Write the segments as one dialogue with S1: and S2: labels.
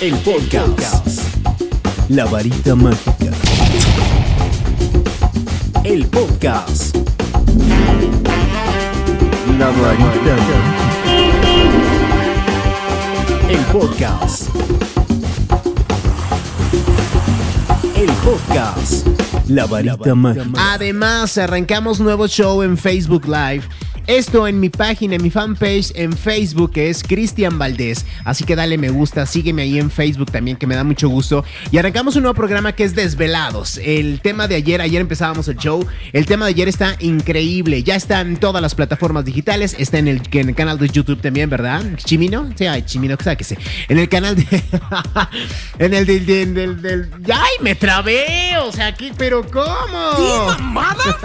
S1: El podcast. La varita mágica. El podcast. La varita El podcast. El podcast. La varita mágica.
S2: Además, arrancamos nuevo show en Facebook Live. Esto en mi página, en mi fanpage en Facebook, que es Cristian Valdés. Así que dale me gusta, sígueme ahí en Facebook también, que me da mucho gusto. Y arrancamos un nuevo programa que es Desvelados. El tema de ayer, ayer empezábamos el show. El tema de ayer está increíble. Ya está en todas las plataformas digitales. Está en el, en el canal de YouTube también, ¿verdad? Chimino. Sí, ay, Chimino, sé. En el canal de. en el del. ¡Ay, me trabé! O sea, aquí, pero ¿cómo?
S3: ¿Qué mamada?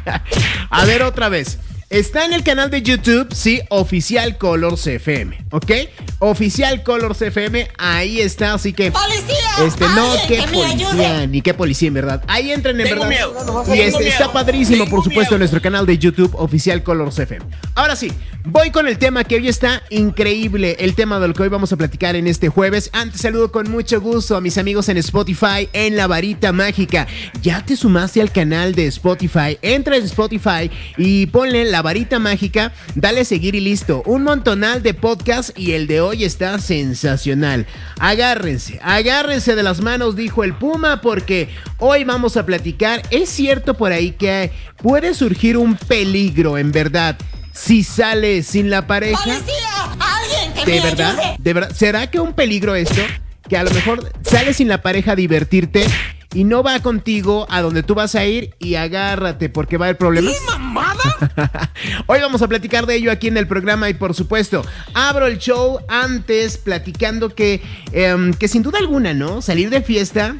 S2: A ver, otra vez. Está en el canal de YouTube, sí, Oficial Colors FM, ¿ok? Oficial Colors FM, ahí está, así que...
S3: ¡Policía!
S2: Este, no,
S3: ¡Alguien
S2: qué policía,
S3: ayude!
S2: ni qué policía, en verdad. Ahí entren, en
S3: Tengo
S2: verdad.
S3: miedo,
S2: y este, está padrísimo, por supuesto, en nuestro canal de YouTube, Oficial Colors FM. Ahora sí, voy con el tema que hoy está increíble, el tema del que hoy vamos a platicar en este jueves. Antes saludo con mucho gusto a mis amigos en Spotify, en La Varita Mágica. ¿Ya te sumaste al canal de Spotify? Entra en Spotify y ponle La Varita Mágica, dale seguir y listo. Un montonal de podcast y el de hoy está sensacional. Agárrense, agárrense de las manos, dijo el Puma, porque hoy vamos a platicar. Es cierto por ahí que puede surgir un peligro, en verdad, si sales sin la pareja.
S3: ¡Policía! ¡Alguien que
S2: ¿De
S3: me
S2: verdad?
S3: ayude!
S2: ¿De verdad? ¿Será que un peligro esto? Que a lo mejor sales sin la pareja a divertirte y no va contigo a donde tú vas a ir y agárrate porque va a haber problemas.
S3: ¿Qué mamada?
S2: Hoy vamos a platicar de ello aquí en el programa y por supuesto, abro el show antes platicando que, em, que sin duda alguna, ¿no? Salir de fiesta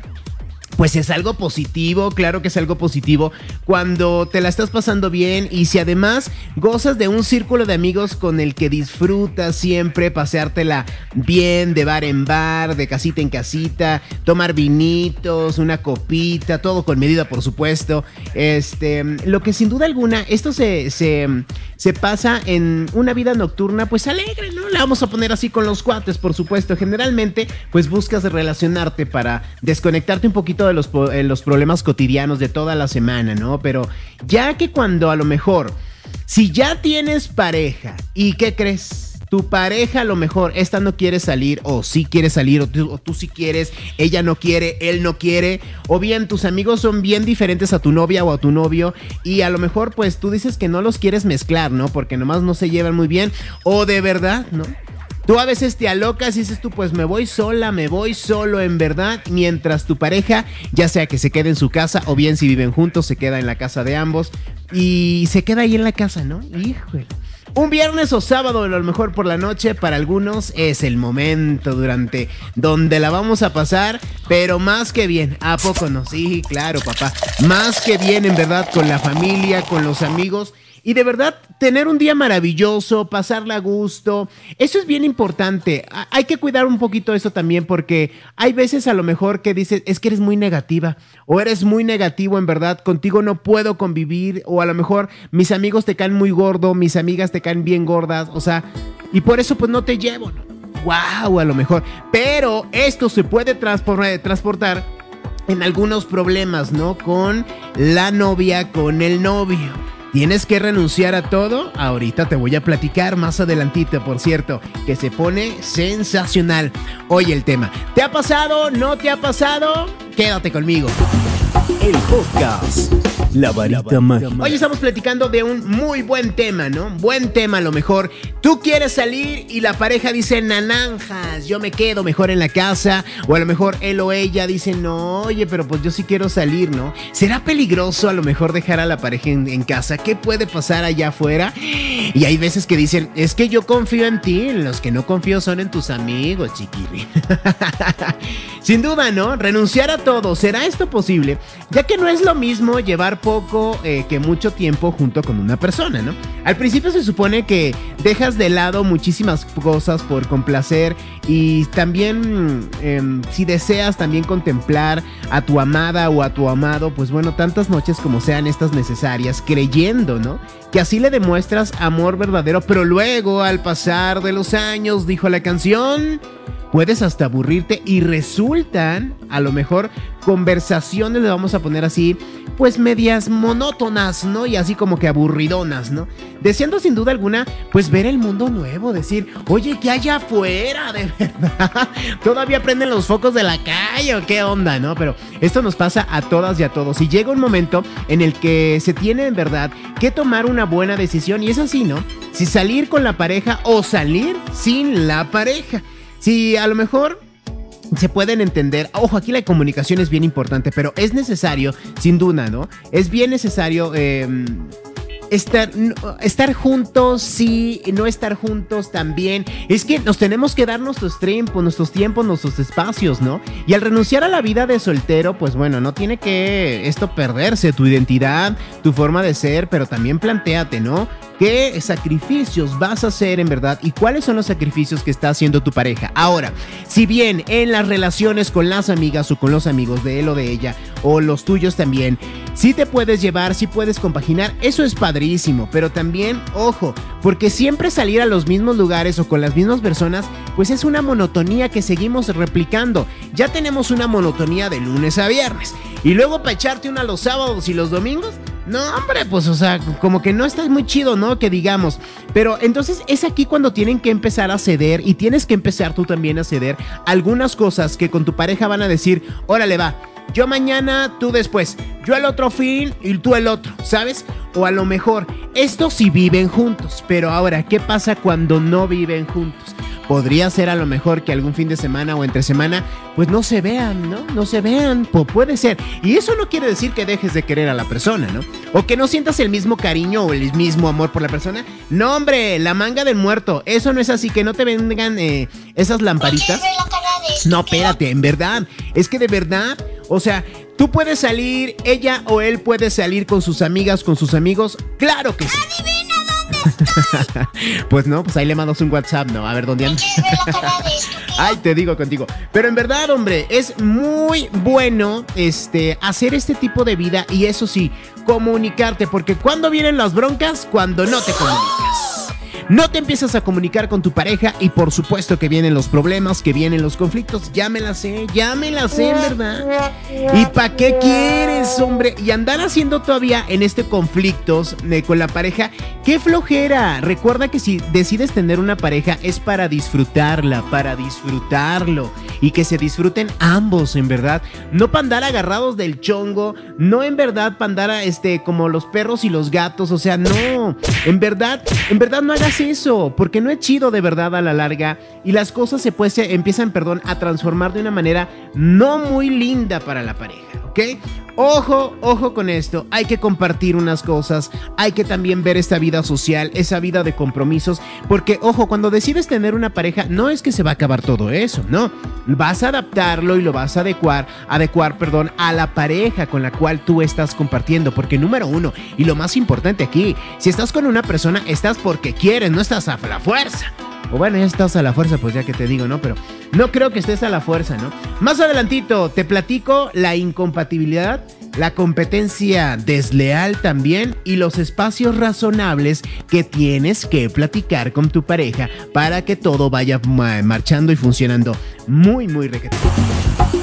S2: pues es algo positivo, claro que es algo positivo cuando te la estás pasando bien y si además gozas de un círculo de amigos con el que disfrutas siempre paseártela bien de bar en bar, de casita en casita, tomar vinitos, una copita, todo con medida por supuesto. Este, lo que sin duda alguna esto se, se, se pasa en una vida nocturna pues alegre, ¿no? La vamos a poner así con los cuates, por supuesto. Generalmente pues buscas relacionarte para desconectarte un poquito de los, eh, los problemas cotidianos de toda la semana, ¿no? Pero ya que cuando a lo mejor, si ya tienes pareja, ¿y qué crees? Tu pareja a lo mejor, esta no quiere salir, o sí quiere salir, o tú, o tú sí quieres, ella no quiere, él no quiere, o bien tus amigos son bien diferentes a tu novia o a tu novio, y a lo mejor pues tú dices que no los quieres mezclar, ¿no? Porque nomás no se llevan muy bien, o de verdad, ¿no? Tú a veces te alocas y dices tú, pues me voy sola, me voy solo en verdad, mientras tu pareja, ya sea que se quede en su casa o bien si viven juntos, se queda en la casa de ambos y se queda ahí en la casa, ¿no? Híjole. Un viernes o sábado, a lo mejor por la noche, para algunos es el momento durante donde la vamos a pasar, pero más que bien, ¿a poco no? Sí, claro, papá. Más que bien, en verdad, con la familia, con los amigos. Y de verdad, tener un día maravilloso, pasarla a gusto, eso es bien importante. Hay que cuidar un poquito eso también porque hay veces a lo mejor que dices, es que eres muy negativa o eres muy negativo en verdad, contigo no puedo convivir o a lo mejor mis amigos te caen muy gordo, mis amigas te caen bien gordas, o sea, y por eso pues no te llevo. Wow, a lo mejor. Pero esto se puede transpor- transportar en algunos problemas, ¿no? Con la novia, con el novio. ¿Tienes que renunciar a todo? Ahorita te voy a platicar más adelantito, por cierto, que se pone sensacional. Hoy el tema. ¿Te ha pasado? ¿No te ha pasado? Quédate conmigo.
S1: El podcast. La varita mágica.
S2: Hoy estamos platicando de un muy buen tema, ¿no? Buen tema a lo mejor. Tú quieres salir y la pareja dice naranjas, yo me quedo mejor en la casa. O a lo mejor él o ella dice, no, oye, pero pues yo sí quiero salir, ¿no? ¿Será peligroso a lo mejor dejar a la pareja en, en casa? ¿Qué puede pasar allá afuera? Y hay veces que dicen, es que yo confío en ti, los que no confío son en tus amigos, chiquirri. Sin duda, ¿no? Renunciar a todo. ¿Será esto posible? Ya que no es lo mismo llevar poco eh, que mucho tiempo junto con una persona, ¿no? Al principio se supone que dejas de lado muchísimas cosas por complacer y también em, si deseas también contemplar a tu amada o a tu amado, pues bueno, tantas noches como sean estas necesarias, creyendo, ¿no? Que así le demuestras amor verdadero, pero luego al pasar de los años, dijo la canción, puedes hasta aburrirte y resultan a lo mejor conversaciones, le vamos a poner así, pues monótonas, ¿no? Y así como que aburridonas, ¿no? Deseando sin duda alguna, pues ver el mundo nuevo, decir, oye, ¿qué hay afuera? De verdad, todavía prenden los focos de la calle o qué onda, ¿no? Pero esto nos pasa a todas y a todos. Y llega un momento en el que se tiene en verdad que tomar una buena decisión y es así, ¿no? Si salir con la pareja o salir sin la pareja. Si a lo mejor se pueden entender. Ojo, aquí la comunicación es bien importante, pero es necesario, sin duda, ¿no? Es bien necesario. Eh, estar, estar juntos, sí, no estar juntos también. Es que nos tenemos que dar nuestros tiempos, nuestros tiempos, nuestros espacios, ¿no? Y al renunciar a la vida de soltero, pues bueno, no tiene que esto perderse, tu identidad, tu forma de ser, pero también planteate, ¿no? ¿Qué sacrificios vas a hacer en verdad y cuáles son los sacrificios que está haciendo tu pareja? Ahora, si bien en las relaciones con las amigas o con los amigos de él o de ella o los tuyos también, sí te puedes llevar, sí puedes compaginar, eso es padrísimo, pero también, ojo, porque siempre salir a los mismos lugares o con las mismas personas, pues es una monotonía que seguimos replicando. Ya tenemos una monotonía de lunes a viernes y luego para echarte una los sábados y los domingos, no, hombre, pues, o sea, como que no estás muy chido, ¿no? Que digamos. Pero entonces es aquí cuando tienen que empezar a ceder y tienes que empezar tú también a ceder algunas cosas que con tu pareja van a decir, órale, va. Yo mañana, tú después. Yo el otro fin y tú el otro, ¿sabes? O a lo mejor, estos sí viven juntos. Pero ahora, ¿qué pasa cuando no viven juntos? podría ser a lo mejor que algún fin de semana o entre semana, pues no se vean, ¿no? No se vean, puede ser. Y eso no quiere decir que dejes de querer a la persona, ¿no? O que no sientas el mismo cariño o el mismo amor por la persona. No, hombre, la manga del muerto. Eso no es así, que no te vengan eh, esas lamparitas. No, espérate, en verdad. Es que de verdad, o sea, tú puedes salir, ella o él puede salir con sus amigas, con sus amigos. Claro que sí. pues no, pues ahí le mandas un WhatsApp, ¿no? A ver dónde andas. Ay, te digo contigo. Pero en verdad, hombre, es muy bueno este hacer este tipo de vida y eso sí, comunicarte, porque cuando vienen las broncas, cuando no te comunicas. No te empiezas a comunicar con tu pareja y por supuesto que vienen los problemas, que vienen los conflictos. Ya me la sé, ya me la sé, ¿verdad? ¿Y para qué quieres, hombre? Y andar haciendo todavía en este conflicto eh, con la pareja, qué flojera. Recuerda que si decides tener una pareja es para disfrutarla, para disfrutarlo y que se disfruten ambos, en verdad. No para andar agarrados del chongo, no en verdad para andar este, como los perros y los gatos, o sea, no. En verdad, en verdad no hagas eso, porque no es chido de verdad a la larga y las cosas se, pues, se empiezan, perdón, a transformar de una manera no muy linda para la pareja, ¿ok? Ojo, ojo con esto, hay que compartir unas cosas, hay que también ver esta vida social, esa vida de compromisos, porque ojo, cuando decides tener una pareja, no es que se va a acabar todo eso, no, vas a adaptarlo y lo vas a adecuar, adecuar, perdón, a la pareja con la cual tú estás compartiendo, porque número uno, y lo más importante aquí, si estás con una persona, estás porque quieres, no estás a la fuerza. O bueno, ya estás a la fuerza, pues ya que te digo, ¿no? Pero no creo que estés a la fuerza, ¿no? Más adelantito te platico la incompatibilidad, la competencia desleal también y los espacios razonables que tienes que platicar con tu pareja para que todo vaya marchando y funcionando muy, muy requete.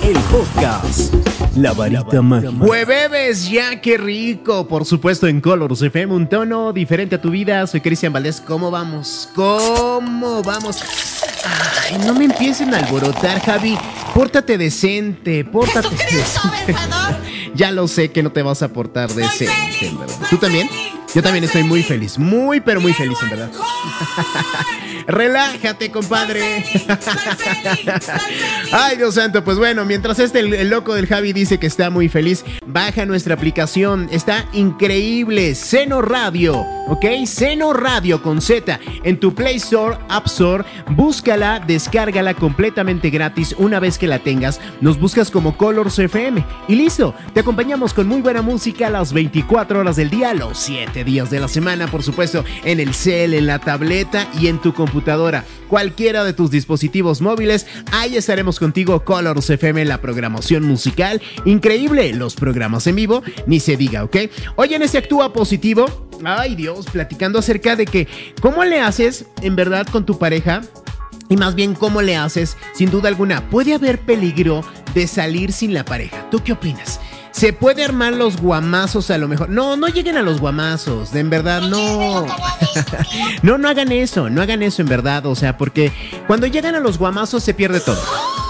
S1: El podcast. La varita mágica.
S2: Jueves, ya qué rico. Por supuesto, en Colors FM, un tono diferente a tu vida. Soy Cristian Valdés. ¿Cómo vamos? ¿Cómo vamos? Ay, no me empiecen a alborotar, Javi. Pórtate decente, pórtate decente. ya lo sé que no te vas a portar decente, ¿verdad? ¿Tú también? Yo también estoy muy feliz, muy pero muy feliz, en verdad. Relájate, compadre. Ay, Dios santo, pues bueno, mientras este el, loco del Javi dice que está muy feliz, baja nuestra aplicación. Está increíble. Seno Radio, ¿ok? Seno Radio con Z. En tu Play Store, App Store, búscala, descárgala completamente gratis. Una vez que la tengas, nos buscas como Colors FM. Y listo, te acompañamos con muy buena música a las 24 horas del día, los 7 días de la semana, por supuesto, en el cel, en la tableta y en tu computadora. Cualquiera de tus dispositivos móviles, ahí estaremos contigo, Colors FM, la programación musical. Increíble, los programas en vivo, ni se diga, ¿ok? Hoy en este Actúa Positivo, ay Dios, platicando acerca de que, ¿cómo le haces en verdad con tu pareja? Y más bien, ¿cómo le haces? Sin duda alguna, puede haber peligro de salir sin la pareja. ¿Tú qué opinas? Se puede armar los guamazos a lo mejor. No, no lleguen a los guamazos, en verdad no. no, no hagan eso, no hagan eso en verdad, o sea, porque cuando llegan a los guamazos se pierde todo.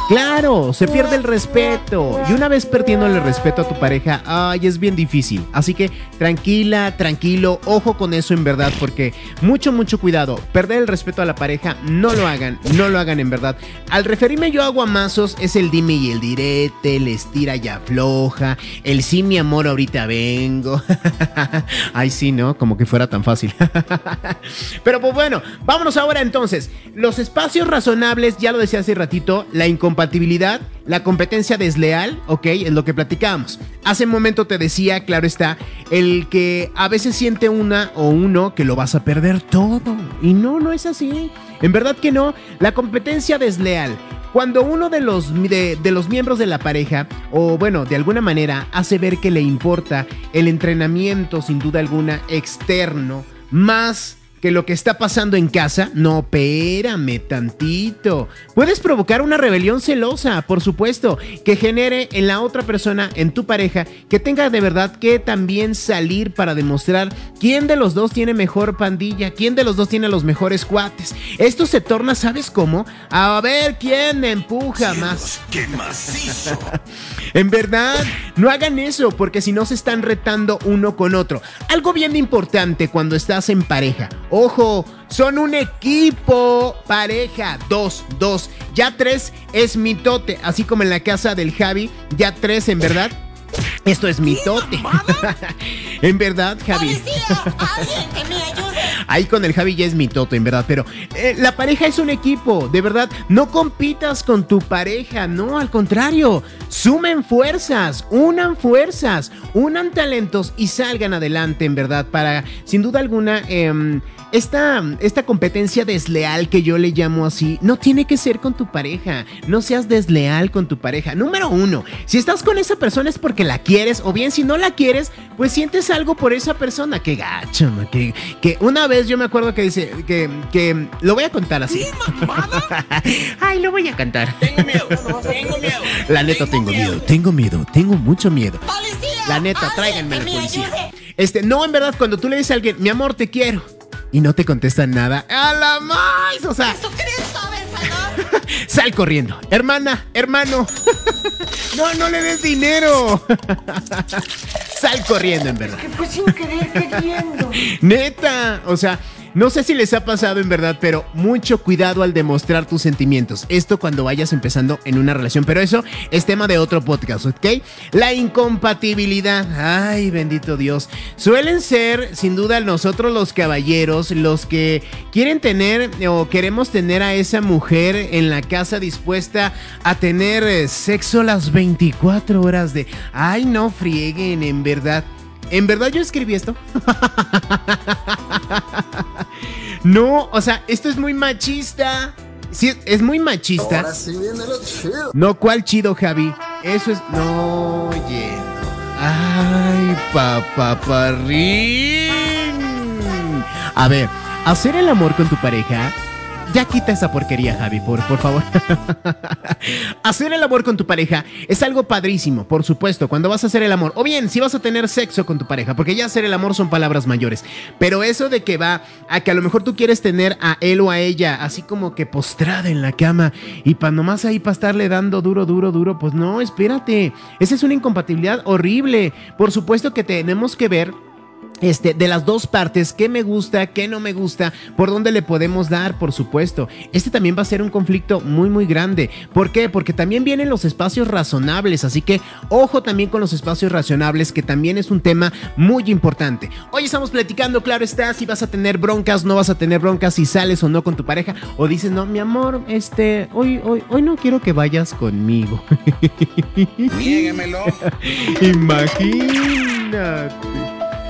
S2: Claro, se pierde el respeto. Y una vez perdiendo el respeto a tu pareja, ay, es bien difícil. Así que tranquila, tranquilo, ojo con eso en verdad, porque mucho, mucho cuidado. Perder el respeto a la pareja, no lo hagan, no lo hagan en verdad. Al referirme yo a guamazos, es el dime y el direte, el estira y afloja, el sí, mi amor, ahorita vengo. ay, sí, ¿no? Como que fuera tan fácil. Pero pues bueno, vámonos ahora entonces. Los espacios razonables, ya lo decía hace ratito, la la competencia desleal, ok, es lo que platicábamos. Hace un momento te decía, claro está, el que a veces siente una o uno que lo vas a perder todo. Y no, no es así. En verdad que no. La competencia desleal. Cuando uno de los, de, de los miembros de la pareja, o bueno, de alguna manera, hace ver que le importa el entrenamiento, sin duda alguna, externo, más que lo que está pasando en casa, no, espérame tantito. Puedes provocar una rebelión celosa, por supuesto, que genere en la otra persona, en tu pareja, que tenga de verdad que también salir para demostrar quién de los dos tiene mejor pandilla, quién de los dos tiene los mejores cuates. Esto se torna, ¿sabes cómo? A ver quién empuja más. ¡Qué macizo! en verdad, no hagan eso, porque si no se están retando uno con otro. Algo bien importante cuando estás en pareja Ojo, son un equipo pareja. Dos, dos. Ya tres es mitote. Así como en la casa del Javi. Ya tres, en verdad. Esto es mitote. en verdad, Javi. Ahí con el Javi ya es mitote, en verdad. Pero eh, la pareja es un equipo. De verdad, no compitas con tu pareja. No, al contrario. Sumen fuerzas. Unan fuerzas. Unan talentos y salgan adelante, en verdad. Para, sin duda alguna, eh, esta, esta competencia desleal que yo le llamo así, no tiene que ser con tu pareja. No seas desleal con tu pareja. Número uno, si estás con esa persona es porque la quieres, o bien si no la quieres, pues sientes algo por esa persona. Qué gacho, que, que una vez yo me acuerdo que dice que, que lo voy a contar así. Ay, lo voy a cantar. Tengo miedo, tengo miedo. La neta, tengo, miedo. tengo miedo, tengo mucho miedo. La neta, tráiganme a la policía. Este, no, en verdad, cuando tú le dices a alguien, mi amor, te quiero y no te contestan nada. ¡A la más! O sea. Sal corriendo. Hermana, hermano. no, no le des dinero. Sal corriendo, en verdad. Que fue sin querer queriendo. Neta. O sea, no sé si les ha pasado en verdad, pero mucho cuidado al demostrar tus sentimientos. Esto cuando vayas empezando en una relación, pero eso es tema de otro podcast, ¿ok? La incompatibilidad. Ay, bendito Dios. Suelen ser, sin duda, nosotros los caballeros, los que quieren tener o queremos tener a esa mujer en la casa dispuesta a tener eh, sexo las 24 horas de... Ay, no frieguen, en verdad. ¿En verdad yo escribí esto? no, o sea, esto es muy machista. Sí, es muy machista. Ahora sí viene lo chido. No, ¿cuál chido, Javi? Eso es. No, oye. Ay, papaparrín. A ver, hacer el amor con tu pareja ya quita esa porquería, Javi, por, por favor. hacer el amor con tu pareja es algo padrísimo, por supuesto, cuando vas a hacer el amor. O bien, si vas a tener sexo con tu pareja, porque ya hacer el amor son palabras mayores. Pero eso de que va a que a lo mejor tú quieres tener a él o a ella así como que postrada en la cama y para nomás ahí para estarle dando duro, duro, duro, pues no, espérate. Esa es una incompatibilidad horrible. Por supuesto que tenemos que ver este, de las dos partes, qué me gusta, qué no me gusta, por dónde le podemos dar, por supuesto. Este también va a ser un conflicto muy, muy grande. ¿Por qué? Porque también vienen los espacios razonables, así que ojo también con los espacios razonables, que también es un tema muy importante. Hoy estamos platicando, claro está, si vas a tener broncas, no vas a tener broncas, si sales o no con tu pareja, o dices, no, mi amor, este, hoy, hoy, hoy no quiero que vayas conmigo.
S4: Niéguemelo.
S2: Imagínate.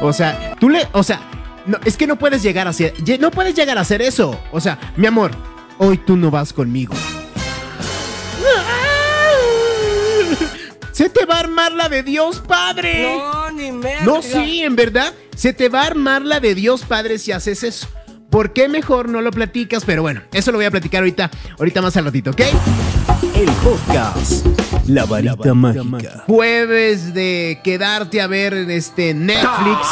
S2: O sea, tú le, o sea, no, es que no puedes llegar a hacer, no puedes llegar a hacer eso. O sea, mi amor, hoy tú no vas conmigo. Se te va a armar la de Dios Padre.
S3: No, ni merda.
S2: No, sí, en verdad, se te va a armar la de Dios Padre si haces eso. ¿Por qué mejor no lo platicas? Pero bueno, eso lo voy a platicar ahorita, ahorita más al ratito, ¿ok?
S1: El podcast. La varita mágica.
S2: Jueves de quedarte a ver en este Netflix.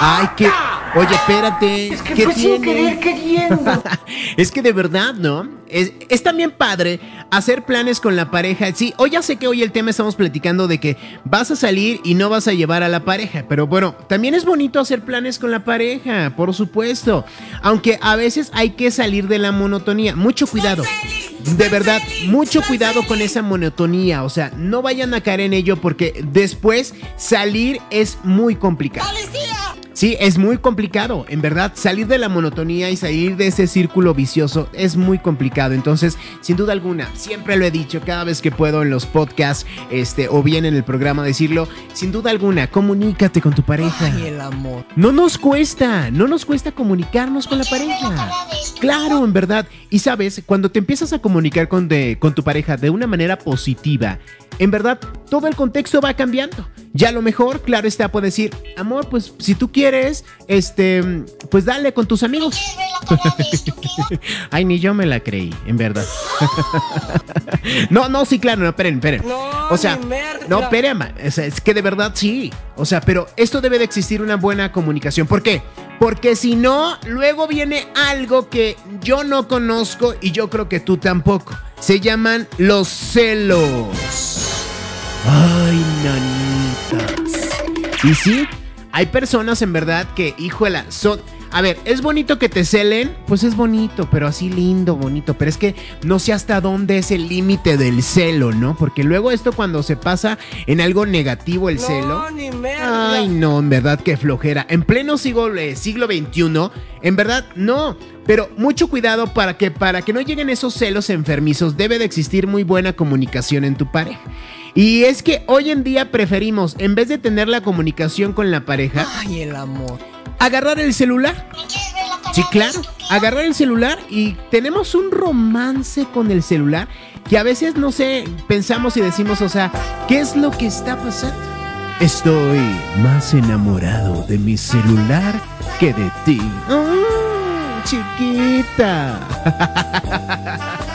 S2: Ay, que. Oye, espérate.
S3: Es que
S2: ¿qué
S3: fue sin
S2: tiene?
S3: querer queriendo.
S2: es que de verdad, ¿no? Es, es también padre hacer planes con la pareja. Sí, hoy ya sé que hoy el tema estamos platicando de que vas a salir y no vas a llevar a la pareja. Pero bueno, también es bonito hacer planes con la pareja, por supuesto. Aunque a veces hay que salir de la monotonía. Mucho cuidado. De verdad, mucho cuidado con esa monotonía. O sea, no vayan a caer en ello porque después salir es muy complicado. Sí, es muy complicado, en verdad, salir de la monotonía y salir de ese círculo vicioso es muy complicado. Entonces, sin duda alguna, siempre lo he dicho cada vez que puedo en los podcasts, este, o bien en el programa decirlo, sin duda alguna, comunícate con tu pareja.
S3: Ay, el amor.
S2: No nos cuesta, no nos cuesta comunicarnos con la pareja. Claro, en verdad. Y sabes, cuando te empiezas a comunicar con, de- con tu pareja de una manera positiva, en verdad, todo el contexto va cambiando. Ya a lo mejor, claro está, puedes decir, amor, pues si tú quieres, este, pues dale con tus amigos. Ay, ni yo me la creí, en verdad. no, no, sí, claro, no, esperen, esperen.
S3: No,
S2: o sea, no, o sea, es que de verdad sí. O sea, pero esto debe de existir una buena comunicación. ¿Por qué? Porque si no, luego viene algo que yo no conozco y yo creo que tú tampoco. Se llaman los celos. Ay, nanitas. Y sí, hay personas en verdad que, híjola, son... A ver, ¿es bonito que te celen? Pues es bonito, pero así lindo, bonito. Pero es que no sé hasta dónde es el límite del celo, ¿no? Porque luego esto cuando se pasa en algo negativo el celo...
S3: No, ni merda.
S2: Ay, no, en verdad que flojera. En pleno siglo, eh, siglo XXI, en verdad no. Pero mucho cuidado para que, para que no lleguen esos celos enfermizos, debe de existir muy buena comunicación en tu pareja. Y es que hoy en día preferimos, en vez de tener la comunicación con la pareja,
S3: Ay, el amor.
S2: agarrar el celular. Sí, claro. Agarrar el celular y tenemos un romance con el celular que a veces, no sé, pensamos y decimos, o sea, ¿qué es lo que está pasando? Estoy más enamorado de mi celular que de ti. Mm, chiquita.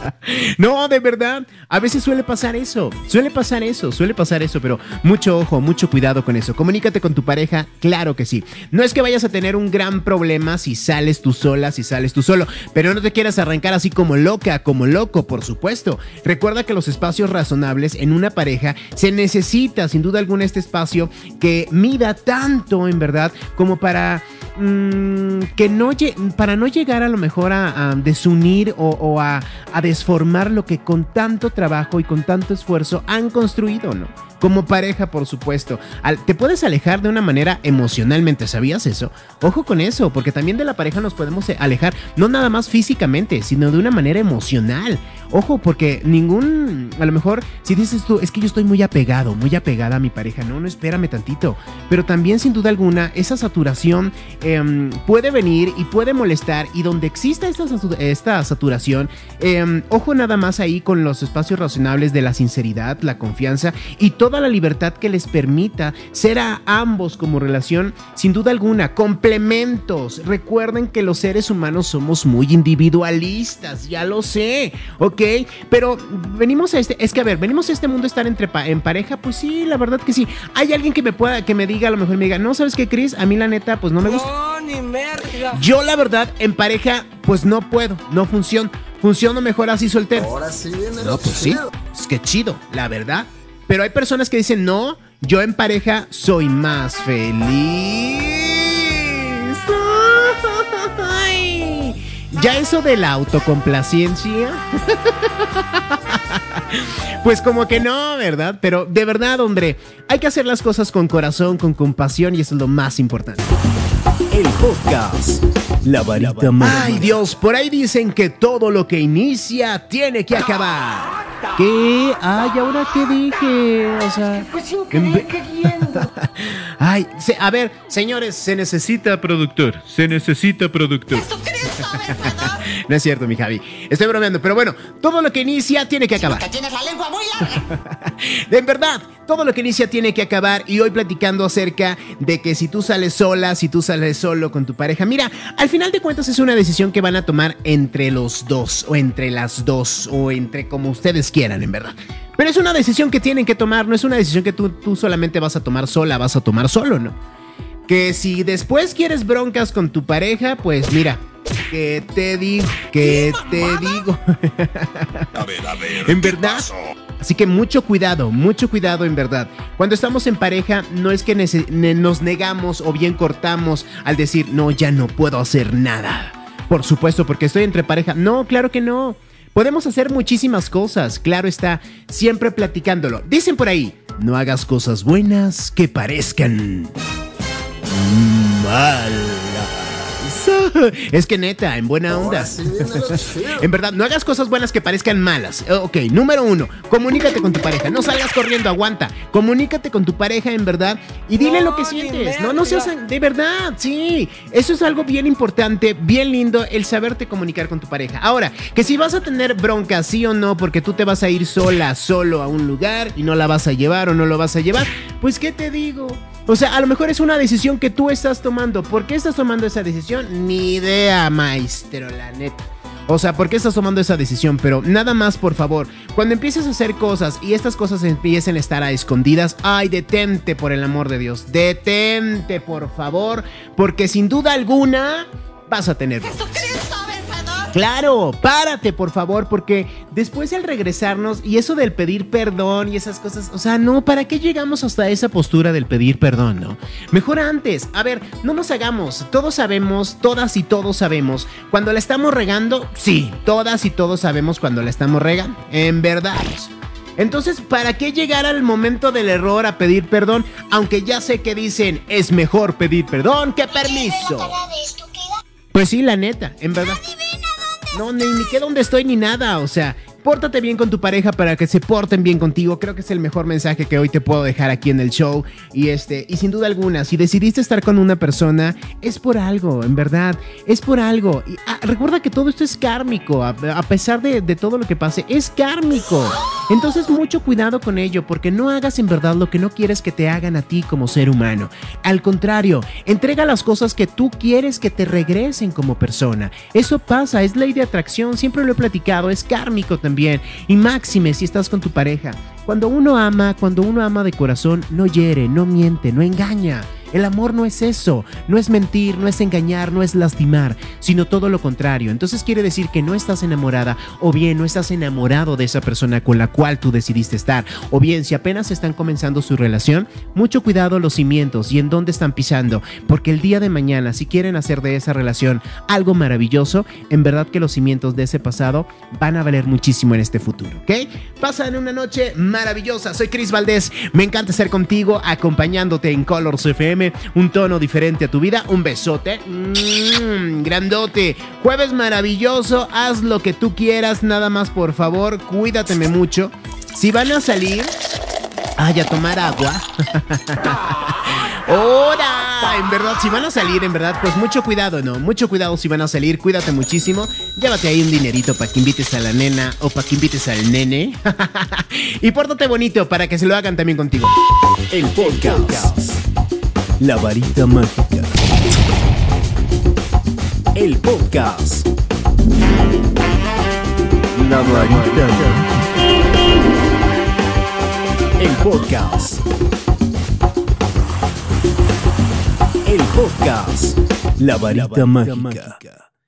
S2: No, de verdad, a veces suele pasar eso, suele pasar eso, suele pasar eso, pero mucho ojo, mucho cuidado con eso. Comunícate con tu pareja, claro que sí. No es que vayas a tener un gran problema si sales tú sola, si sales tú solo, pero no te quieras arrancar así como loca, como loco, por supuesto. Recuerda que los espacios razonables en una pareja se necesita, sin duda alguna, este espacio que mida tanto, en verdad, como para mm, que no para no llegar a lo mejor a, desunir o, o a, a desformar lo que con tanto trabajo y con tanto esfuerzo han construido, ¿no? Como pareja, por supuesto. Te puedes alejar de una manera emocionalmente, ¿sabías eso? Ojo con eso, porque también de la pareja nos podemos alejar, no nada más físicamente, sino de una manera emocional. Ojo, porque ningún, a lo mejor, si dices tú, es que yo estoy muy apegado, muy apegada a mi pareja, no, no, espérame tantito. Pero también, sin duda alguna, esa saturación em, puede venir y puede molestar, y donde exista esta, satu- esta saturación, em, ojo nada más ahí con los espacios razonables de la sinceridad, la confianza y toda la libertad que les permita ser a ambos como relación, sin duda alguna, complementos. Recuerden que los seres humanos somos muy individualistas, ya lo sé, ¿ok? Pero venimos a este, es que a ver, venimos a este mundo a estar entre pa- en pareja, pues sí, la verdad que sí. Hay alguien que me pueda, que me diga, a lo mejor me diga, no, ¿sabes qué, Chris? A mí la neta, pues no me gusta.
S3: No, ni merda.
S2: Yo la verdad, en pareja, pues no puedo, no funciona. Funciono mejor así soltero.
S4: Ahora sí viene
S2: No, pues sí. Es que chido, la verdad. Pero hay personas que dicen, no, Yo en pareja soy más feliz. Ya eso de la autocomplacencia. Pues como que no, ¿verdad? Pero de verdad, hombre, hay que hacer las cosas con corazón, con compasión y eso es lo más importante.
S1: El podcast. La varita.
S2: Ay Dios, por ahí dicen que todo lo que inicia tiene que acabar. ¿Qué? Ay, ¿ahora qué dije? O sea... ve- Ay, se- a ver, señores, se necesita productor. Se necesita productor. No es cierto, mi Javi. Estoy bromeando, pero bueno, todo lo que inicia tiene que acabar.
S3: Tienes la lengua muy larga.
S2: En verdad, todo lo que inicia tiene que acabar y hoy platicando acerca de que si tú sales sola, si tú sales solo con tu pareja, mira, al final de cuentas es una decisión que van a tomar entre los dos o entre las dos o entre como ustedes quieran, en verdad. Pero es una decisión que tienen que tomar, no es una decisión que tú, tú solamente vas a tomar sola, vas a tomar solo, ¿no? Que si después quieres broncas con tu pareja, pues mira, que te digo, que te digo.
S4: A ver, a ver.
S2: ¿En
S4: ¿qué
S2: verdad?
S4: pasó?
S2: Así que mucho cuidado, mucho cuidado en verdad. Cuando estamos en pareja, no es que ne- nos negamos o bien cortamos al decir, no, ya no puedo hacer nada. Por supuesto, porque estoy entre pareja. No, claro que no. Podemos hacer muchísimas cosas, claro está, siempre platicándolo. Dicen por ahí, no hagas cosas buenas que parezcan malas. Es que neta, en buena onda. En verdad, no hagas cosas buenas que parezcan malas. Eh, Ok, número uno, comunícate con tu pareja. No salgas corriendo, aguanta. Comunícate con tu pareja en verdad y dile
S3: No,
S2: lo que sientes. No, no seas de verdad, sí. Eso es algo bien importante, bien lindo, el saberte comunicar con tu pareja. Ahora, que si vas a tener bronca, sí o no, porque tú te vas a ir sola, solo a un lugar y no la vas a llevar o no lo vas a llevar, pues ¿qué te digo? O sea, a lo mejor es una decisión que tú estás tomando. ¿Por qué estás tomando esa decisión? Ni idea, maestro, la neta. O sea, ¿por qué estás tomando esa decisión? Pero nada más, por favor, cuando empieces a hacer cosas y estas cosas empiecen a estar a escondidas, ay, detente por el amor de Dios. Detente, por favor, porque sin duda alguna vas a
S3: vencedor.
S2: Claro, párate por favor, porque después al regresarnos y eso del pedir perdón y esas cosas, o sea, no, ¿para qué llegamos hasta esa postura del pedir perdón, no? Mejor antes, a ver, no nos hagamos, todos sabemos, todas y todos sabemos, cuando la estamos regando, sí, todas y todos sabemos cuando la estamos regando, en verdad. Entonces, ¿para qué llegar al momento del error a pedir perdón? Aunque ya sé que dicen, es mejor pedir perdón que permiso. Pues sí, la neta, en verdad. No, ni, ni qué dónde estoy ni nada, o sea, pórtate bien con tu pareja para que se porten bien contigo. Creo que es el mejor mensaje que hoy te puedo dejar aquí en el show. Y este, y sin duda alguna, si decidiste estar con una persona, es por algo, en verdad, es por algo. Y, ah, recuerda que todo esto es kármico, a, pesar de, de todo lo que pase, es kármico. Entonces, mucho cuidado con ello, porque no hagas en verdad lo que no quieres que te hagan a ti como ser humano. Al contrario, entrega las cosas que tú quieres que te regresen como persona. Eso pasa, es ley de atracción, siempre lo he platicado, es kármico también. Y máxime si estás con tu pareja. Cuando uno ama, cuando uno ama de corazón, no hiere, no miente, no engaña. El amor no es eso, no es mentir, no es engañar, no es lastimar, sino todo lo contrario. Entonces quiere decir que no estás enamorada o bien no estás enamorado de esa persona con la cual tú decidiste estar. O bien si apenas están comenzando su relación, mucho cuidado los cimientos y en dónde están pisando, porque el día de mañana si quieren hacer de esa relación algo maravilloso, en verdad que los cimientos de ese pasado van a valer muchísimo en este futuro, ¿ok? Pasan una noche maravillosa. Soy Cris Valdés. Me encanta estar contigo, acompañándote en Colors FM, un tono diferente a tu vida. Un besote. Mm, grandote. Jueves maravilloso. Haz lo que tú quieras. Nada más, por favor. Cuídateme mucho. Si van a salir. Ay, a tomar agua. ¡Hora! En verdad, si van a salir, en verdad, pues mucho cuidado, ¿no? Mucho cuidado si van a salir, cuídate muchísimo. Llévate ahí un dinerito para que invites a la nena o para que invites al nene. y pórtate bonito para que se lo hagan también contigo.
S1: El podcast. La varita mágica. El podcast. La varita mágica. El podcast. El podcast. La varita mágica.